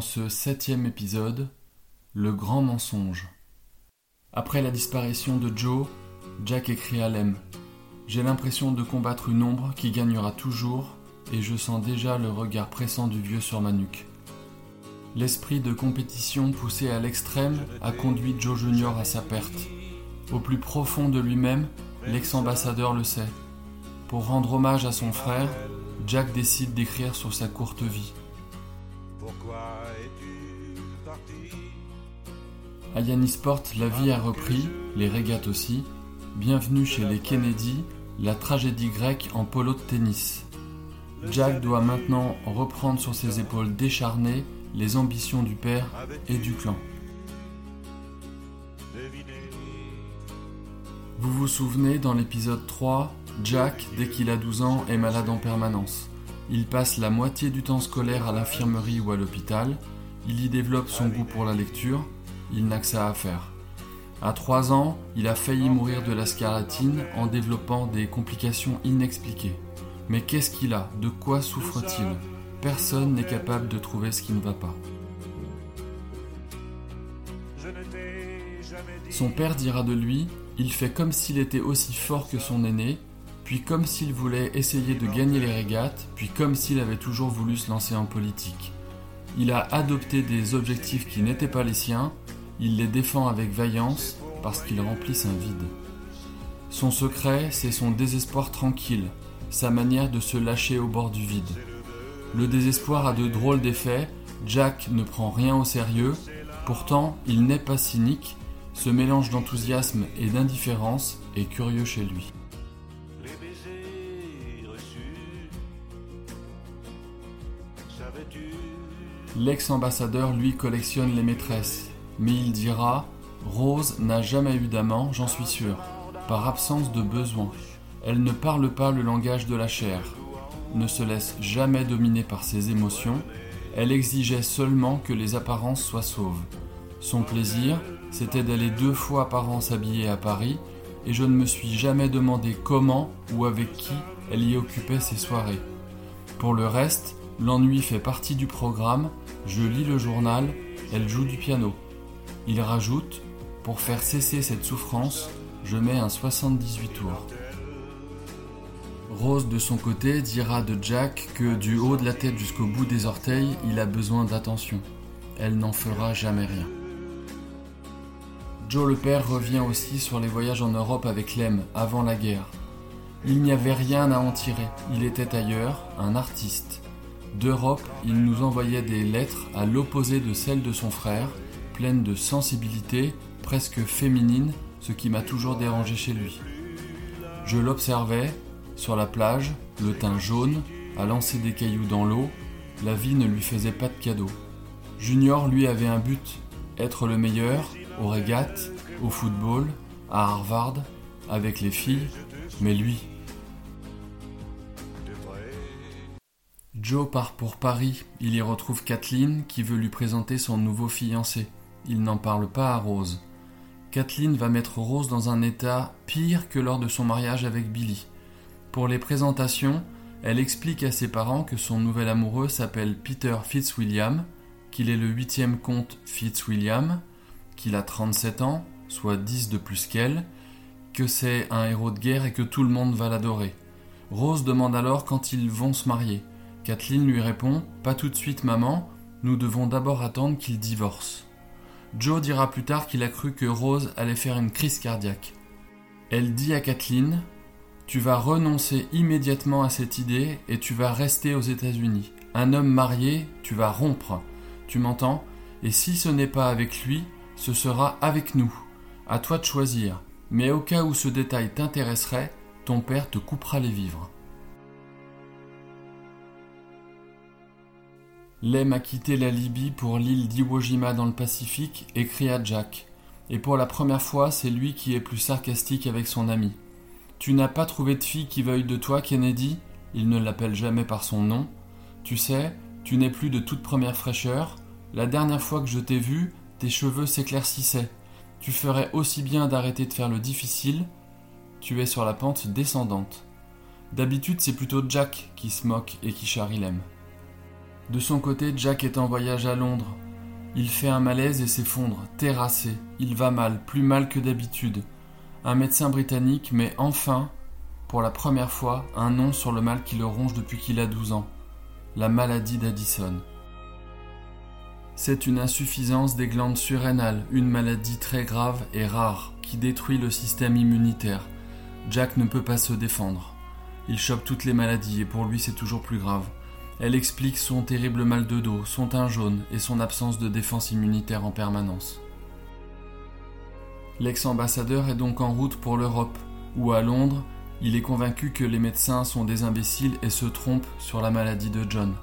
Dans ce septième épisode, Le grand mensonge. Après la disparition de Joe, Jack écrit à Lem J'ai l'impression de combattre une ombre qui gagnera toujours et je sens déjà le regard pressant du vieux sur ma nuque. L'esprit de compétition poussé à l'extrême a conduit Joe Junior à sa perte. Au plus profond de lui-même, l'ex-ambassadeur le sait. Pour rendre hommage à son frère, Jack décide d'écrire sur sa courte vie. Pourquoi À Yannisport, la vie a repris, les régates aussi. Bienvenue chez les Kennedy, la tragédie grecque en polo de tennis. Jack doit maintenant reprendre sur ses épaules décharnées les ambitions du père et du clan. Vous vous souvenez, dans l'épisode 3, Jack, dès qu'il a 12 ans, est malade en permanence. Il passe la moitié du temps scolaire à l'infirmerie ou à l'hôpital. Il y développe son goût pour la lecture. Il n'a que ça à faire. À 3 ans, il a failli mourir de la scarlatine en développant des complications inexpliquées. Mais qu'est-ce qu'il a? De quoi souffre-t-il? Personne n'est capable de trouver ce qui ne va pas. Son père dira de lui, il fait comme s'il était aussi fort que son aîné, puis comme s'il voulait essayer de gagner les régates, puis comme s'il avait toujours voulu se lancer en politique. Il a adopté des objectifs qui n'étaient pas les siens, il les défend avec vaillance parce qu'ils remplissent un vide. Son secret, c'est son désespoir tranquille, sa manière de se lâcher au bord du vide. Le désespoir a de drôles d'effets, Jack ne prend rien au sérieux, pourtant il n'est pas cynique, ce mélange d'enthousiasme et d'indifférence est curieux chez lui. L'ex-ambassadeur, lui, collectionne les maîtresses, mais il dira Rose n'a jamais eu d'amant, j'en suis sûr, par absence de besoin. Elle ne parle pas le langage de la chair, ne se laisse jamais dominer par ses émotions, elle exigeait seulement que les apparences soient sauves. Son plaisir, c'était d'aller deux fois par an s'habiller à Paris, et je ne me suis jamais demandé comment ou avec qui elle y occupait ses soirées. Pour le reste, l'ennui fait partie du programme, je lis le journal, elle joue du piano. Il rajoute, pour faire cesser cette souffrance, je mets un 78 tours. Rose de son côté dira de Jack que du haut de la tête jusqu'au bout des orteils, il a besoin d'attention. Elle n'en fera jamais rien. Joe le père revient aussi sur les voyages en Europe avec Lem avant la guerre. Il n'y avait rien à en tirer, il était ailleurs, un artiste. D'Europe, il nous envoyait des lettres à l'opposé de celles de son frère, pleines de sensibilité, presque féminine, ce qui m'a toujours dérangé chez lui. Je l'observais, sur la plage, le teint jaune, à lancer des cailloux dans l'eau, la vie ne lui faisait pas de cadeau. Junior, lui, avait un but, être le meilleur, aux régates, au football, à Harvard, avec les filles, mais lui. Joe part pour Paris, il y retrouve Kathleen qui veut lui présenter son nouveau fiancé. Il n'en parle pas à Rose. Kathleen va mettre Rose dans un état pire que lors de son mariage avec Billy. Pour les présentations, elle explique à ses parents que son nouvel amoureux s'appelle Peter Fitzwilliam, qu'il est le huitième comte Fitzwilliam, qu'il a 37 ans, soit 10 de plus qu'elle, que c'est un héros de guerre et que tout le monde va l'adorer. Rose demande alors quand ils vont se marier. Kathleen lui répond Pas tout de suite, maman, nous devons d'abord attendre qu'il divorce. Joe dira plus tard qu'il a cru que Rose allait faire une crise cardiaque. Elle dit à Kathleen tu vas renoncer immédiatement à cette idée et tu vas rester aux États-Unis. Un homme marié, tu vas rompre. Tu m'entends? Et si ce n'est pas avec lui, ce sera avec nous. À toi de choisir. Mais au cas où ce détail t'intéresserait, ton père te coupera les vivres. Lem a quitté la Libye pour l'île d'Iwo Jima dans le Pacifique, écrit à Jack. Et pour la première fois, c'est lui qui est plus sarcastique avec son ami. Tu n'as pas trouvé de fille qui veuille de toi, Kennedy? Il ne l'appelle jamais par son nom. Tu sais, tu n'es plus de toute première fraîcheur. La dernière fois que je t'ai vu, tes cheveux s'éclaircissaient. Tu ferais aussi bien d'arrêter de faire le difficile. Tu es sur la pente descendante. D'habitude, c'est plutôt Jack qui se moque et qui charrie Lem. De son côté, Jack est en voyage à Londres. Il fait un malaise et s'effondre, terrassé. Il va mal, plus mal que d'habitude. Un médecin britannique met enfin, pour la première fois, un nom sur le mal qui le ronge depuis qu'il a 12 ans. La maladie d'Addison. C'est une insuffisance des glandes surrénales, une maladie très grave et rare qui détruit le système immunitaire. Jack ne peut pas se défendre. Il chope toutes les maladies et pour lui c'est toujours plus grave. Elle explique son terrible mal de dos, son teint jaune et son absence de défense immunitaire en permanence. L'ex-ambassadeur est donc en route pour l'Europe, où à Londres, il est convaincu que les médecins sont des imbéciles et se trompent sur la maladie de John.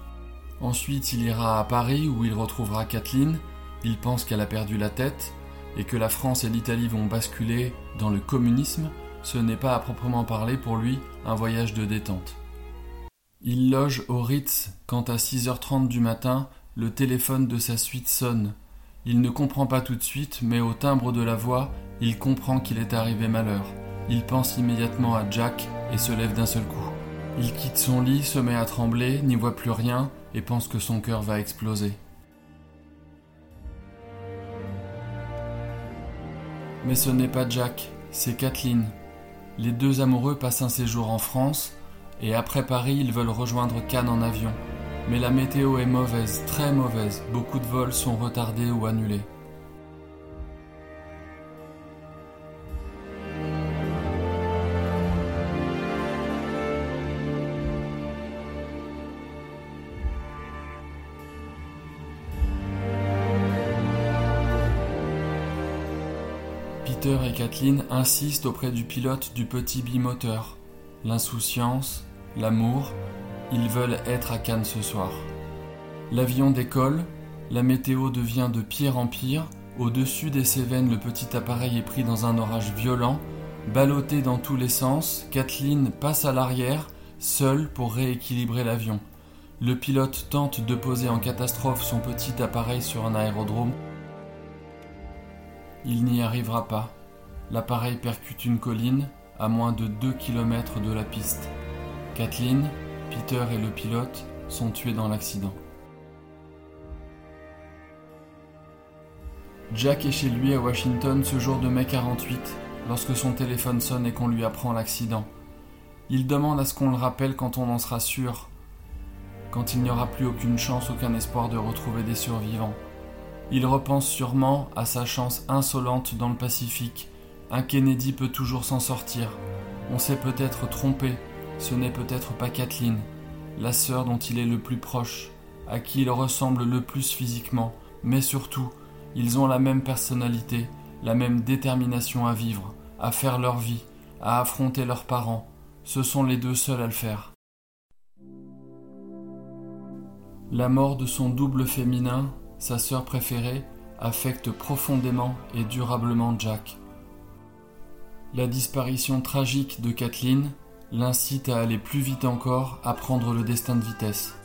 Ensuite, il ira à Paris où il retrouvera Kathleen. Il pense qu'elle a perdu la tête et que la France et l'Italie vont basculer dans le communisme. Ce n'est pas à proprement parler pour lui un voyage de détente. Il loge au Ritz quand à 6h30 du matin, le téléphone de sa suite sonne. Il ne comprend pas tout de suite, mais au timbre de la voix, il comprend qu'il est arrivé malheur. Il pense immédiatement à Jack et se lève d'un seul coup. Il quitte son lit, se met à trembler, n'y voit plus rien et pense que son cœur va exploser. Mais ce n'est pas Jack, c'est Kathleen. Les deux amoureux passent un séjour en France et après Paris, ils veulent rejoindre Cannes en avion. Mais la météo est mauvaise, très mauvaise. Beaucoup de vols sont retardés ou annulés. Peter et Kathleen insistent auprès du pilote du petit bimoteur. L'insouciance, l'amour, ils veulent être à Cannes ce soir. L'avion décolle, la météo devient de pire en pire, au-dessus des Cévennes le petit appareil est pris dans un orage violent, ballotté dans tous les sens, Kathleen passe à l'arrière, seule pour rééquilibrer l'avion. Le pilote tente de poser en catastrophe son petit appareil sur un aérodrome. Il n'y arrivera pas. L'appareil percute une colline à moins de 2 km de la piste. Kathleen, Peter et le pilote sont tués dans l'accident. Jack est chez lui à Washington ce jour de mai 48 lorsque son téléphone sonne et qu'on lui apprend l'accident. Il demande à ce qu'on le rappelle quand on en sera sûr, quand il n'y aura plus aucune chance, aucun espoir de retrouver des survivants. Il repense sûrement à sa chance insolente dans le Pacifique. Un Kennedy peut toujours s'en sortir. On s'est peut-être trompé, ce n'est peut-être pas Kathleen, la sœur dont il est le plus proche, à qui il ressemble le plus physiquement, mais surtout, ils ont la même personnalité, la même détermination à vivre, à faire leur vie, à affronter leurs parents. Ce sont les deux seuls à le faire. La mort de son double féminin, sa sœur préférée, affecte profondément et durablement Jack. La disparition tragique de Kathleen, l'incite à aller plus vite encore, à prendre le destin de vitesse.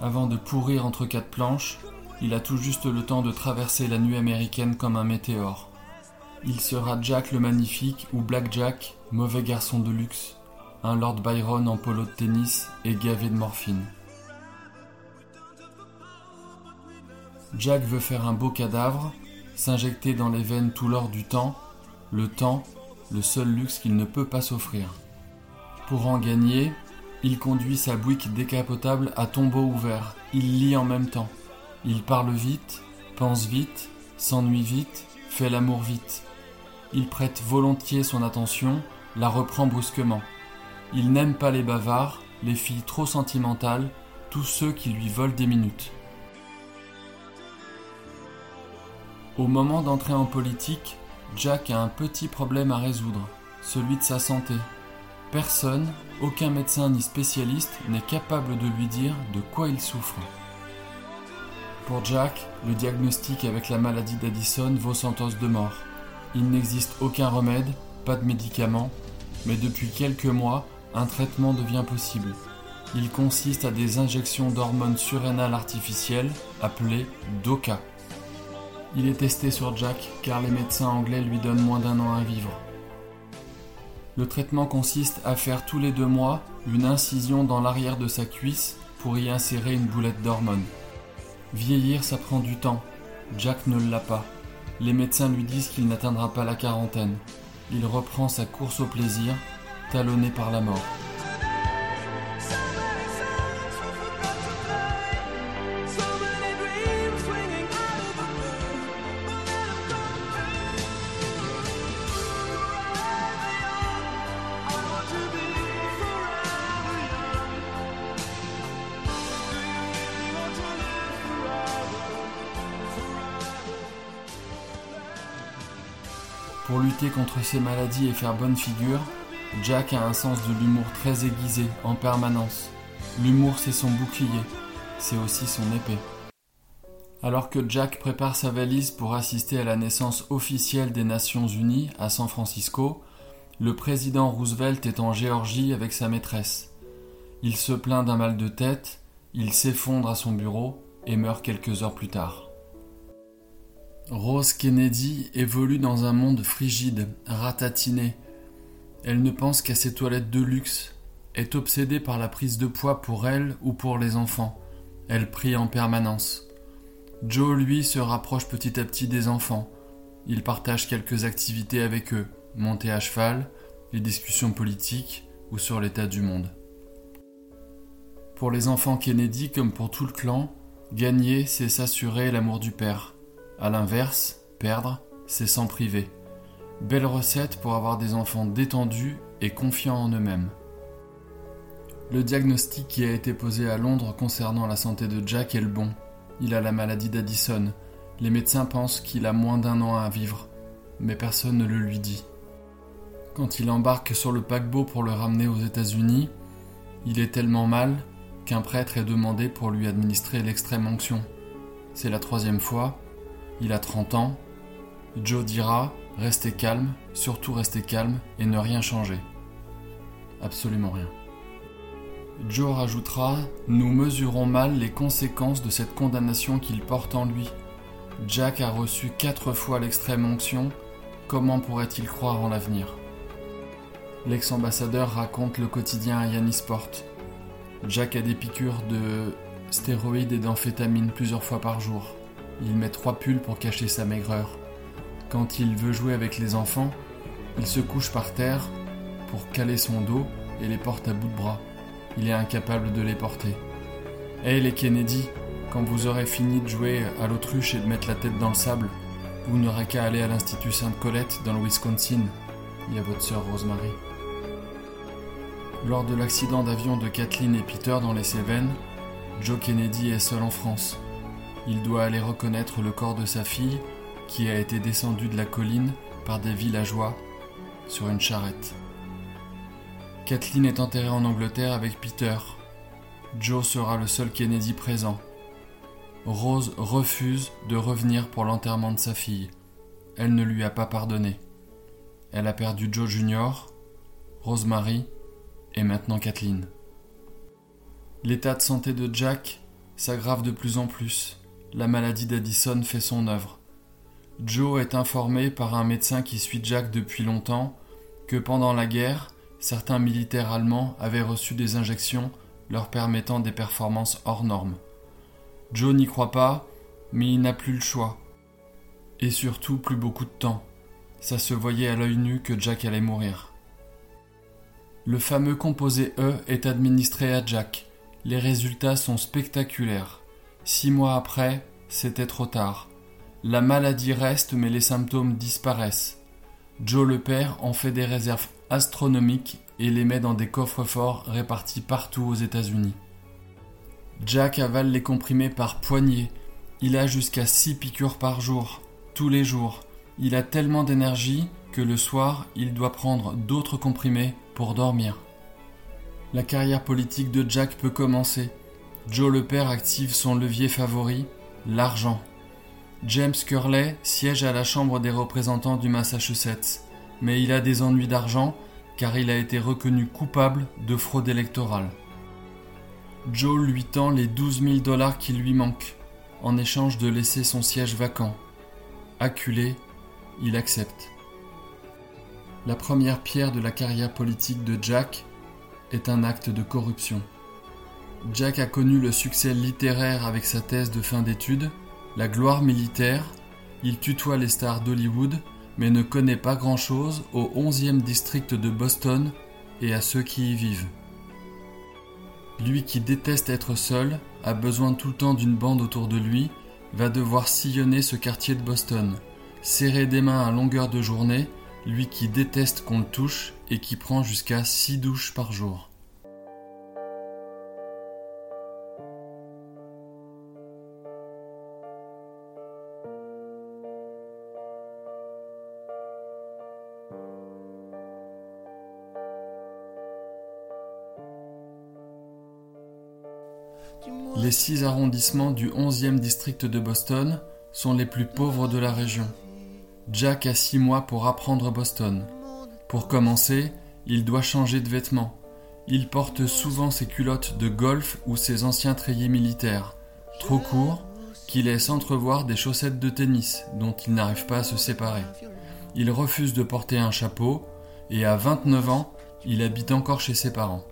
Avant de pourrir entre quatre planches, il a tout juste le temps de traverser la nuit américaine comme un météore. Il sera Jack le Magnifique ou Black Jack, mauvais garçon de luxe, un Lord Byron en polo de tennis et gavé de morphine. Jack veut faire un beau cadavre, s'injecter dans les veines tout l'or du temps, le temps, le seul luxe qu'il ne peut pas s'offrir. Pour en gagner, il conduit sa bouique décapotable à tombeau ouvert. Il lit en même temps. Il parle vite, pense vite, s'ennuie vite, fait l'amour vite. Il prête volontiers son attention, la reprend brusquement. Il n'aime pas les bavards, les filles trop sentimentales, tous ceux qui lui volent des minutes. Au moment d'entrer en politique, Jack a un petit problème à résoudre, celui de sa santé. Personne, aucun médecin ni spécialiste n'est capable de lui dire de quoi il souffre. Pour Jack, le diagnostic avec la maladie d'Addison vaut sentence de mort. Il n'existe aucun remède, pas de médicaments, mais depuis quelques mois, un traitement devient possible. Il consiste à des injections d'hormones surrénales artificielles appelées DOCA. Il est testé sur Jack car les médecins anglais lui donnent moins d'un an à vivre. Le traitement consiste à faire tous les deux mois une incision dans l'arrière de sa cuisse pour y insérer une boulette d'hormones. Vieillir, ça prend du temps. Jack ne l'a pas. Les médecins lui disent qu'il n'atteindra pas la quarantaine. Il reprend sa course au plaisir, talonné par la mort. Pour lutter contre ces maladies et faire bonne figure, Jack a un sens de l'humour très aiguisé, en permanence. L'humour, c'est son bouclier, c'est aussi son épée. Alors que Jack prépare sa valise pour assister à la naissance officielle des Nations Unies à San Francisco, le président Roosevelt est en Géorgie avec sa maîtresse. Il se plaint d'un mal de tête, il s'effondre à son bureau et meurt quelques heures plus tard. Rose Kennedy évolue dans un monde frigide, ratatiné. Elle ne pense qu'à ses toilettes de luxe, est obsédée par la prise de poids pour elle ou pour les enfants. Elle prie en permanence. Joe, lui, se rapproche petit à petit des enfants. Il partage quelques activités avec eux, monter à cheval, les discussions politiques ou sur l'état du monde. Pour les enfants Kennedy, comme pour tout le clan, gagner, c'est s'assurer l'amour du père. A l'inverse, perdre, c'est s'en priver. Belle recette pour avoir des enfants détendus et confiants en eux-mêmes. Le diagnostic qui a été posé à Londres concernant la santé de Jack est le bon. Il a la maladie d'Addison. Les médecins pensent qu'il a moins d'un an à vivre, mais personne ne le lui dit. Quand il embarque sur le paquebot pour le ramener aux États-Unis, il est tellement mal qu'un prêtre est demandé pour lui administrer l'extrême onction. C'est la troisième fois, il a 30 ans. Joe dira Restez calme, surtout restez calme et ne rien changer. Absolument rien. Joe rajoutera Nous mesurons mal les conséquences de cette condamnation qu'il porte en lui. Jack a reçu quatre fois l'extrême onction, comment pourrait-il croire en l'avenir? L'ex-ambassadeur raconte le quotidien à Yannisport. Jack a des piqûres de stéroïdes et d'amphétamines plusieurs fois par jour. Il met trois pulls pour cacher sa maigreur. Quand il veut jouer avec les enfants, il se couche par terre pour caler son dos et les porte à bout de bras. Il est incapable de les porter. Hé les Kennedy, quand vous aurez fini de jouer à l'autruche et de mettre la tête dans le sable, vous n'aurez qu'à aller à l'Institut Sainte-Colette dans le Wisconsin. Il y a votre sœur Rosemary. Lors de l'accident d'avion de Kathleen et Peter dans les Cévennes, Joe Kennedy est seul en France. Il doit aller reconnaître le corps de sa fille qui a été descendu de la colline par des villageois sur une charrette. Kathleen est enterrée en Angleterre avec Peter. Joe sera le seul Kennedy présent. Rose refuse de revenir pour l'enterrement de sa fille. Elle ne lui a pas pardonné. Elle a perdu Joe Jr., Rosemary et maintenant Kathleen. L'état de santé de Jack s'aggrave de plus en plus la maladie d'Addison fait son œuvre. Joe est informé par un médecin qui suit Jack depuis longtemps que pendant la guerre, certains militaires allemands avaient reçu des injections leur permettant des performances hors normes. Joe n'y croit pas, mais il n'a plus le choix. Et surtout plus beaucoup de temps. Ça se voyait à l'œil nu que Jack allait mourir. Le fameux composé E est administré à Jack. Les résultats sont spectaculaires. Six mois après, c'était trop tard. La maladie reste mais les symptômes disparaissent. Joe le père en fait des réserves astronomiques et les met dans des coffres forts répartis partout aux États-Unis. Jack avale les comprimés par poignées. Il a jusqu'à six piqûres par jour, tous les jours. Il a tellement d'énergie que le soir, il doit prendre d'autres comprimés pour dormir. La carrière politique de Jack peut commencer. Joe le père active son levier favori, l'argent. James Curley siège à la Chambre des représentants du Massachusetts, mais il a des ennuis d'argent car il a été reconnu coupable de fraude électorale. Joe lui tend les 12 000 dollars qui lui manquent, en échange de laisser son siège vacant. Acculé, il accepte. La première pierre de la carrière politique de Jack est un acte de corruption. Jack a connu le succès littéraire avec sa thèse de fin d'études, la gloire militaire, il tutoie les stars d'Hollywood, mais ne connaît pas grand-chose au 11e district de Boston et à ceux qui y vivent. Lui qui déteste être seul, a besoin tout le temps d'une bande autour de lui, va devoir sillonner ce quartier de Boston, serrer des mains à longueur de journée, lui qui déteste qu'on le touche et qui prend jusqu'à 6 douches par jour. Les six arrondissements du 11e district de Boston sont les plus pauvres de la région. Jack a six mois pour apprendre Boston. Pour commencer, il doit changer de vêtements. Il porte souvent ses culottes de golf ou ses anciens treillis militaires, trop courts, qui laissent entrevoir des chaussettes de tennis dont il n'arrive pas à se séparer. Il refuse de porter un chapeau et à 29 ans, il habite encore chez ses parents.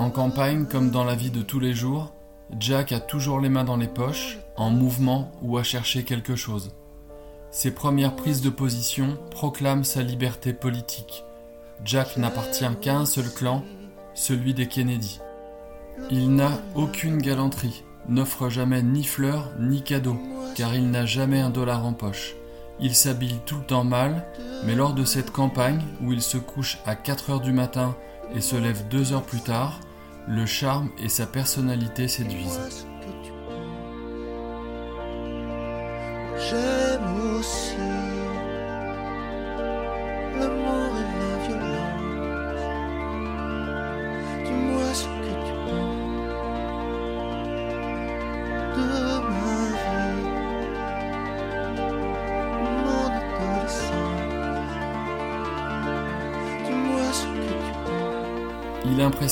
En campagne comme dans la vie de tous les jours, Jack a toujours les mains dans les poches, en mouvement ou à chercher quelque chose. Ses premières prises de position proclament sa liberté politique. Jack n'appartient qu'à un seul clan, celui des Kennedy. Il n'a aucune galanterie, n'offre jamais ni fleurs ni cadeaux, car il n'a jamais un dollar en poche. Il s'habille tout le temps mal, mais lors de cette campagne où il se couche à 4 heures du matin et se lève 2 heures plus tard, le charme et sa personnalité séduisent.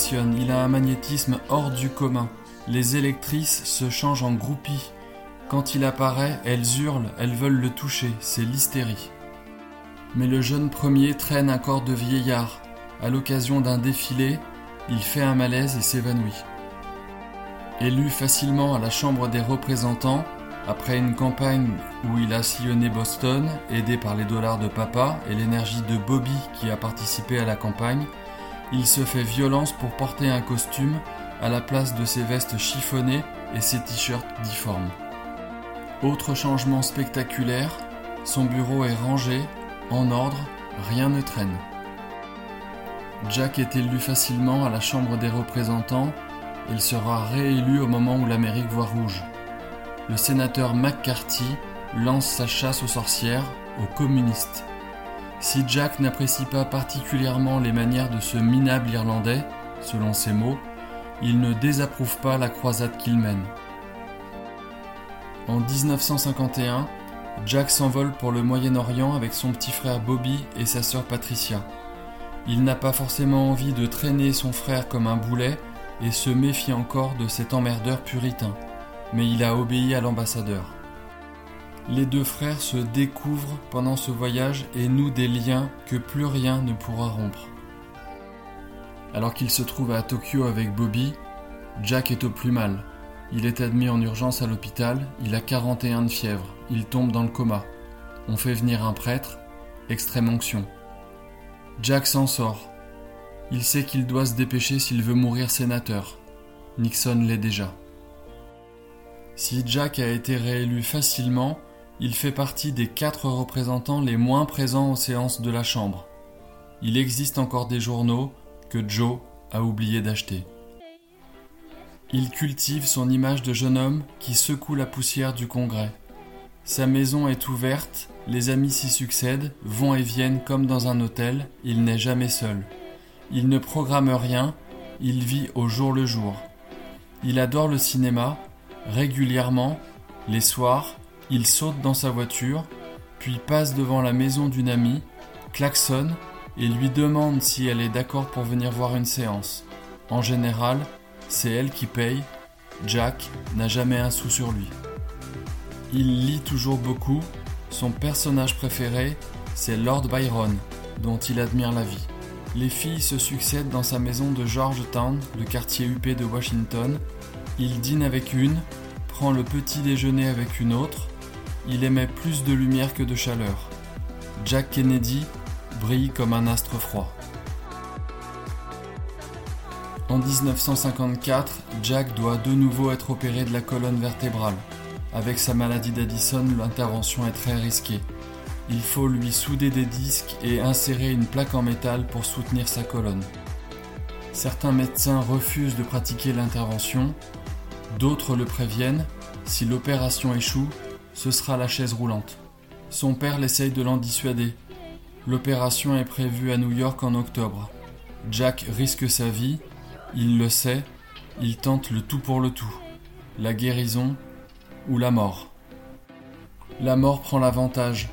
Il a un magnétisme hors du commun. Les électrices se changent en groupies. Quand il apparaît, elles hurlent, elles veulent le toucher, c'est l'hystérie. Mais le jeune premier traîne un corps de vieillard. À l'occasion d'un défilé, il fait un malaise et s'évanouit. Élu facilement à la Chambre des représentants, après une campagne où il a sillonné Boston, aidé par les dollars de papa et l'énergie de Bobby qui a participé à la campagne, il se fait violence pour porter un costume à la place de ses vestes chiffonnées et ses t-shirts difformes. Autre changement spectaculaire, son bureau est rangé, en ordre, rien ne traîne. Jack est élu facilement à la Chambre des représentants, il sera réélu au moment où l'Amérique voit rouge. Le sénateur McCarthy lance sa chasse aux sorcières, aux communistes. Si Jack n'apprécie pas particulièrement les manières de ce minable Irlandais, selon ses mots, il ne désapprouve pas la croisade qu'il mène. En 1951, Jack s'envole pour le Moyen-Orient avec son petit frère Bobby et sa sœur Patricia. Il n'a pas forcément envie de traîner son frère comme un boulet et se méfie encore de cet emmerdeur puritain, mais il a obéi à l'ambassadeur. Les deux frères se découvrent pendant ce voyage et nouent des liens que plus rien ne pourra rompre. Alors qu'il se trouve à Tokyo avec Bobby, Jack est au plus mal. Il est admis en urgence à l'hôpital, il a 41 de fièvre, il tombe dans le coma. On fait venir un prêtre, extrême onction. Jack s'en sort. Il sait qu'il doit se dépêcher s'il veut mourir sénateur. Nixon l'est déjà. Si Jack a été réélu facilement, il fait partie des quatre représentants les moins présents aux séances de la Chambre. Il existe encore des journaux que Joe a oublié d'acheter. Il cultive son image de jeune homme qui secoue la poussière du Congrès. Sa maison est ouverte, les amis s'y succèdent, vont et viennent comme dans un hôtel, il n'est jamais seul. Il ne programme rien, il vit au jour le jour. Il adore le cinéma, régulièrement, les soirs, il saute dans sa voiture, puis passe devant la maison d'une amie, klaxonne et lui demande si elle est d'accord pour venir voir une séance. En général, c'est elle qui paye, Jack n'a jamais un sou sur lui. Il lit toujours beaucoup, son personnage préféré, c'est Lord Byron, dont il admire la vie. Les filles se succèdent dans sa maison de Georgetown, le quartier huppé de Washington. Il dîne avec une, prend le petit déjeuner avec une autre. Il émet plus de lumière que de chaleur. Jack Kennedy brille comme un astre froid. En 1954, Jack doit de nouveau être opéré de la colonne vertébrale. Avec sa maladie d'Addison, l'intervention est très risquée. Il faut lui souder des disques et insérer une plaque en métal pour soutenir sa colonne. Certains médecins refusent de pratiquer l'intervention, d'autres le préviennent, si l'opération échoue, ce sera la chaise roulante. Son père l'essaye de l'en dissuader. L'opération est prévue à New York en octobre. Jack risque sa vie, il le sait, il tente le tout pour le tout. La guérison ou la mort. La mort prend l'avantage.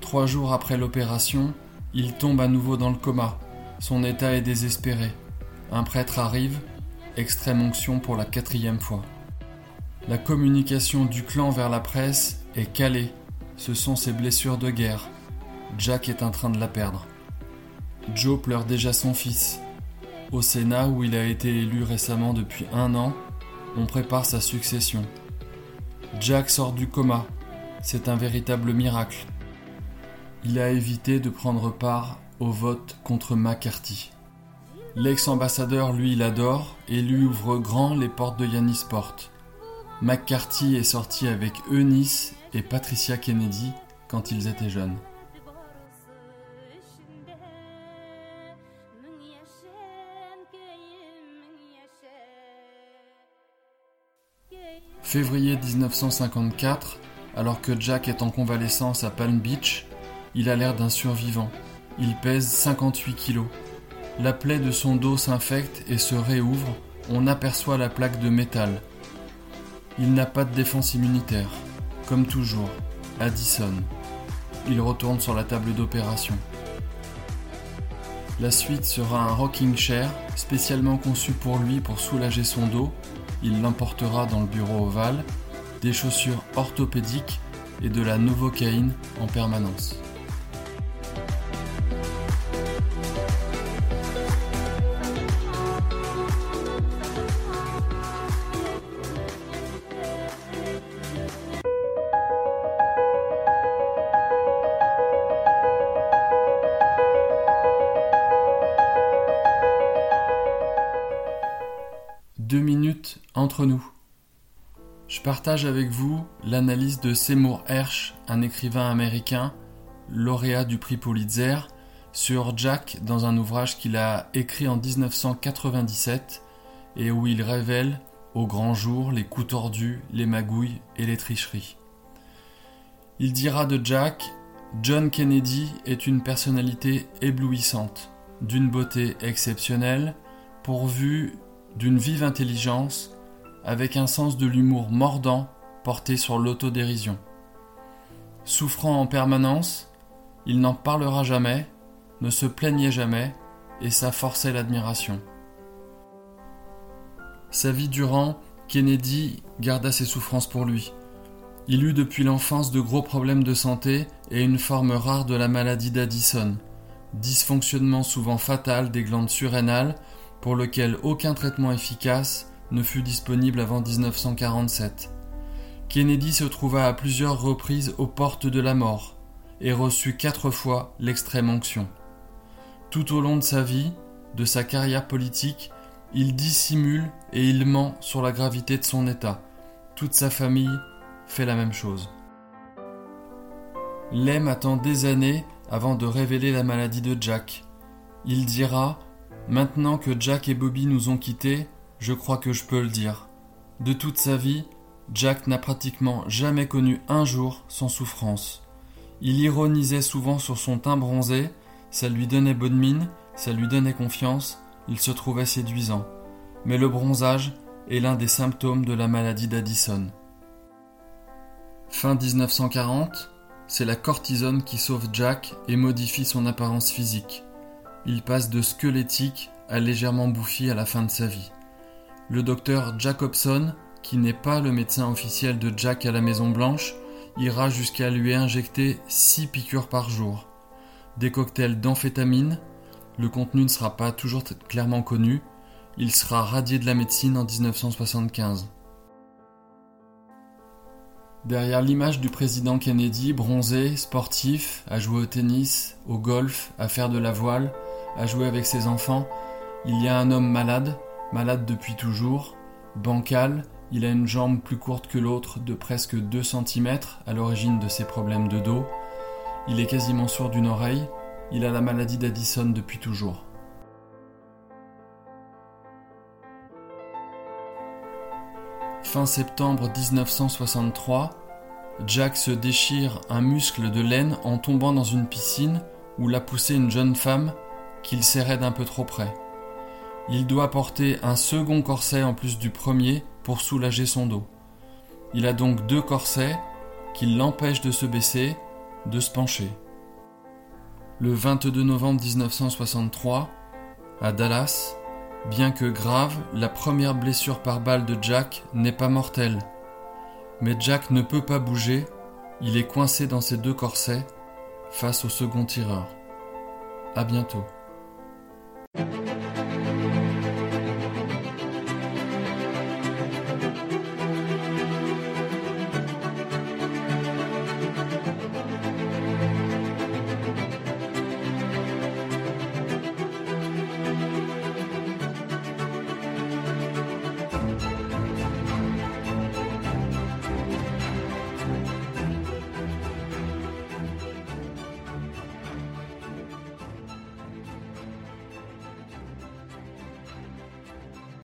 Trois jours après l'opération, il tombe à nouveau dans le coma. Son état est désespéré. Un prêtre arrive, extrême onction pour la quatrième fois. La communication du clan vers la presse est calée. Ce sont ses blessures de guerre. Jack est en train de la perdre. Joe pleure déjà son fils. Au Sénat, où il a été élu récemment depuis un an, on prépare sa succession. Jack sort du coma. C'est un véritable miracle. Il a évité de prendre part au vote contre McCarthy. L'ex-ambassadeur, lui, l'adore et lui ouvre grand les portes de Yannisport. McCarthy est sorti avec Eunice et Patricia Kennedy quand ils étaient jeunes. Février 1954, alors que Jack est en convalescence à Palm Beach, il a l'air d'un survivant. Il pèse 58 kilos. La plaie de son dos s'infecte et se réouvre. On aperçoit la plaque de métal. Il n'a pas de défense immunitaire. Comme toujours, Addison. Il retourne sur la table d'opération. La suite sera un rocking chair spécialement conçu pour lui pour soulager son dos il l'emportera dans le bureau ovale, des chaussures orthopédiques et de la novocaïne en permanence. Nous. Je partage avec vous l'analyse de Seymour Hersh, un écrivain américain, lauréat du prix Pulitzer, sur Jack dans un ouvrage qu'il a écrit en 1997 et où il révèle au grand jour les coups tordus, les magouilles et les tricheries. Il dira de Jack John Kennedy est une personnalité éblouissante, d'une beauté exceptionnelle, pourvue d'une vive intelligence, avec un sens de l'humour mordant porté sur l'autodérision. Souffrant en permanence, il n'en parlera jamais, ne se plaignait jamais, et ça forçait l'admiration. Sa vie durant, Kennedy garda ses souffrances pour lui. Il eut depuis l'enfance de gros problèmes de santé et une forme rare de la maladie d'Addison, dysfonctionnement souvent fatal des glandes surrénales pour lequel aucun traitement efficace ne fut disponible avant 1947. Kennedy se trouva à plusieurs reprises aux portes de la mort et reçut quatre fois l'extrême onction. Tout au long de sa vie, de sa carrière politique, il dissimule et il ment sur la gravité de son état. Toute sa famille fait la même chose. Lem attend des années avant de révéler la maladie de Jack. Il dira Maintenant que Jack et Bobby nous ont quittés, je crois que je peux le dire. De toute sa vie, Jack n'a pratiquement jamais connu un jour sans souffrance. Il ironisait souvent sur son teint bronzé, ça lui donnait bonne mine, ça lui donnait confiance, il se trouvait séduisant. Mais le bronzage est l'un des symptômes de la maladie d'Addison. Fin 1940, c'est la cortisone qui sauve Jack et modifie son apparence physique. Il passe de squelettique à légèrement bouffi à la fin de sa vie. Le docteur Jacobson, qui n'est pas le médecin officiel de Jack à la Maison Blanche, ira jusqu'à lui injecter 6 piqûres par jour, des cocktails d'amphétamine, Le contenu ne sera pas toujours clairement connu. Il sera radié de la médecine en 1975. Derrière l'image du président Kennedy, bronzé, sportif, à jouer au tennis, au golf, à faire de la voile, à jouer avec ses enfants, il y a un homme malade, malade depuis toujours, bancal, il a une jambe plus courte que l'autre de presque 2 cm à l'origine de ses problèmes de dos, il est quasiment sourd d'une oreille, il a la maladie d'Addison depuis toujours. Fin septembre 1963, Jack se déchire un muscle de laine en tombant dans une piscine où l'a poussé une jeune femme qu'il serrait d'un peu trop près. Il doit porter un second corset en plus du premier pour soulager son dos. Il a donc deux corsets qui l'empêchent de se baisser, de se pencher. Le 22 novembre 1963, à Dallas, Bien que grave, la première blessure par balle de Jack n'est pas mortelle. Mais Jack ne peut pas bouger, il est coincé dans ses deux corsets face au second tireur. À bientôt.